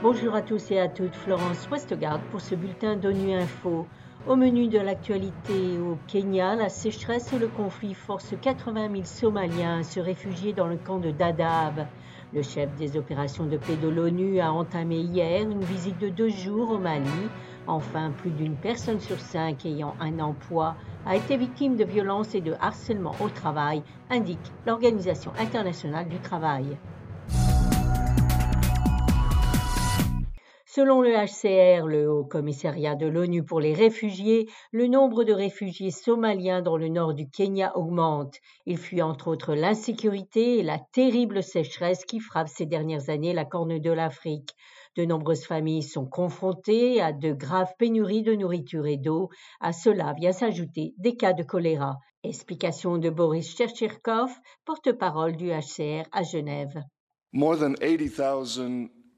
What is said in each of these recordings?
Bonjour à tous et à toutes, Florence Westgard pour ce bulletin d'ONU Info. Au menu de l'actualité au Kenya, la sécheresse et le conflit forcent 80 000 Somaliens à se réfugier dans le camp de Dadaab. Le chef des opérations de paix de l'ONU a entamé hier une visite de deux jours au Mali. Enfin, plus d'une personne sur cinq ayant un emploi a été victime de violences et de harcèlement au travail, indique l'Organisation internationale du travail. Selon le HCR, le Haut Commissariat de l'ONU pour les réfugiés, le nombre de réfugiés somaliens dans le nord du Kenya augmente. Il fuit entre autres l'insécurité et la terrible sécheresse qui frappe ces dernières années la corne de l'Afrique. De nombreuses familles sont confrontées à de graves pénuries de nourriture et d'eau. À cela vient s'ajouter des cas de choléra. Explication de Boris Cherchirkov, porte-parole du HCR à Genève.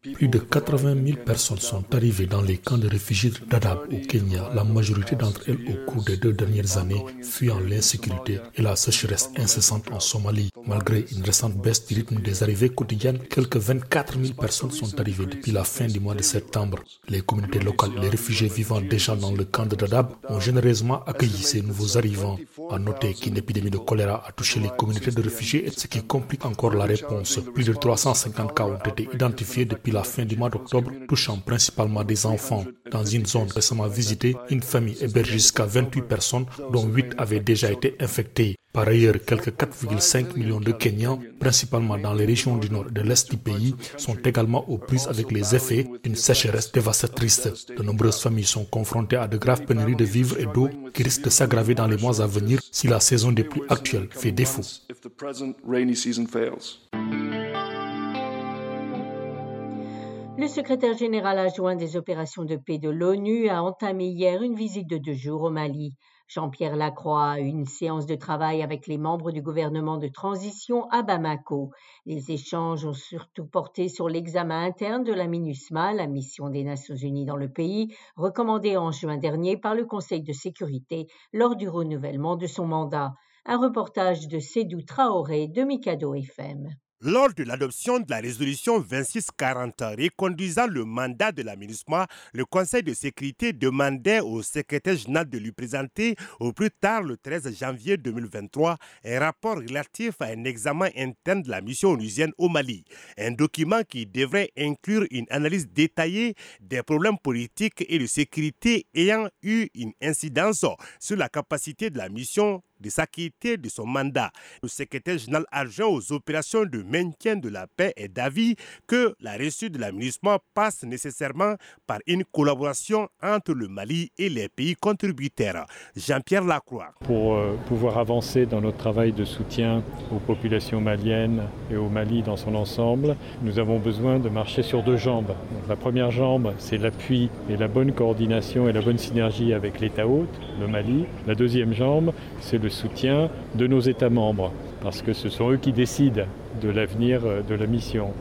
Plus de 80 000 personnes sont arrivées dans les camps de réfugiés de Dadaab au Kenya, la majorité d'entre elles au cours des deux dernières années, fuyant l'insécurité et la sécheresse incessante en Somalie. Malgré une récente baisse du rythme des arrivées quotidiennes, quelques 24 000 personnes sont arrivées depuis la fin du mois de septembre. Les communautés locales et les réfugiés vivant déjà dans le camp de Dadaab ont généreusement accueilli ces nouveaux arrivants. À noter qu'une épidémie de choléra a touché les communautés de réfugiés, ce qui complique encore la réponse. Plus de 350 cas ont été identifiés depuis la fin du mois d'octobre, touchant principalement des enfants. Dans une zone récemment visitée, une famille héberge jusqu'à 28 personnes, dont 8 avaient déjà été infectées. Par ailleurs, quelques 4,5 millions de Kenyans, principalement dans les régions du nord et de l'est du pays, sont également aux prises avec les effets d'une sécheresse dévastatrice. De nombreuses familles sont confrontées à de graves pénuries de vivres et d'eau qui risquent de s'aggraver dans les mois à venir si la saison des pluies actuelles fait défaut. Le secrétaire général adjoint des opérations de paix de l'ONU a entamé hier une visite de deux jours au Mali. Jean-Pierre Lacroix a eu une séance de travail avec les membres du gouvernement de transition à Bamako. Les échanges ont surtout porté sur l'examen interne de la MINUSMA, la mission des Nations Unies dans le pays, recommandée en juin dernier par le Conseil de sécurité lors du renouvellement de son mandat. Un reportage de Sédou Traoré de Mikado FM. Lors de l'adoption de la résolution 2640 reconduisant le mandat de la MINUSMA, le Conseil de sécurité demandait au secrétaire général de lui présenter au plus tard le 13 janvier 2023 un rapport relatif à un examen interne de la mission onusienne au Mali. Un document qui devrait inclure une analyse détaillée des problèmes politiques et de sécurité ayant eu une incidence sur la capacité de la mission de s'acquitter de son mandat. Le secrétaire général adjoint aux opérations de maintien de la paix est d'avis que la reçue de l'aménagement passe nécessairement par une collaboration entre le Mali et les pays contributeurs. Jean-Pierre Lacroix. Pour euh, pouvoir avancer dans notre travail de soutien aux populations maliennes et au Mali dans son ensemble, nous avons besoin de marcher sur deux jambes. la première jambe, c'est l'appui et la bonne coordination et la bonne synergie avec l'État hôte, le Mali. La deuxième jambe, c'est le soutien de nos États membres, parce que ce sont eux qui décident de l'avenir euh, de la mission.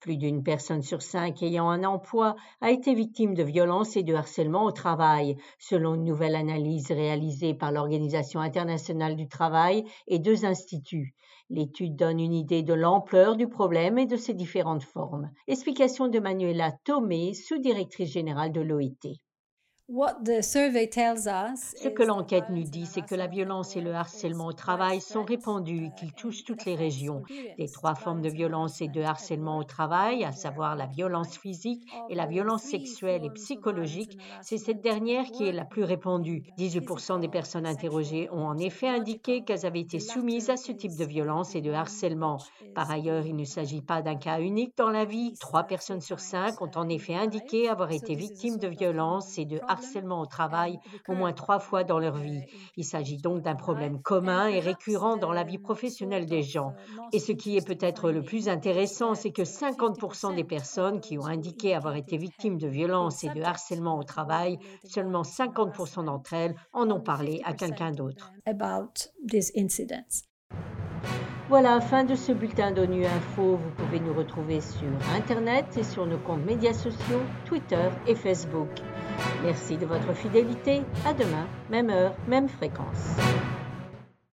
Plus d'une personne sur cinq ayant un emploi a été victime de violences et de harcèlement au travail, selon une nouvelle analyse réalisée par l'Organisation internationale du travail et deux instituts. L'étude donne une idée de l'ampleur du problème et de ses différentes formes. Explication de Manuela Tomé, sous-directrice générale de l'OIT. Ce que l'enquête nous dit, c'est que la violence et le harcèlement au travail sont répandus, qu'ils touchent toutes les régions. Les trois formes de violence et de harcèlement au travail, à savoir la violence physique et la violence sexuelle et psychologique, c'est cette dernière qui est la plus répandue. 18% des personnes interrogées ont en effet indiqué qu'elles avaient été soumises à ce type de violence et de harcèlement. Par ailleurs, il ne s'agit pas d'un cas unique dans la vie. Trois personnes sur cinq ont en effet indiqué avoir été victimes de violences et de harcèlement harcèlement au travail au moins trois fois dans leur vie. Il s'agit donc d'un problème commun et récurrent dans la vie professionnelle des gens. Et ce qui est peut-être le plus intéressant, c'est que 50% des personnes qui ont indiqué avoir été victimes de violences et de harcèlement au travail, seulement 50% d'entre elles en ont parlé à quelqu'un d'autre. Voilà, fin de ce bulletin d'ONU Info. Vous pouvez nous retrouver sur Internet et sur nos comptes médias sociaux, Twitter et Facebook. Merci de votre fidélité. À demain, même heure, même fréquence.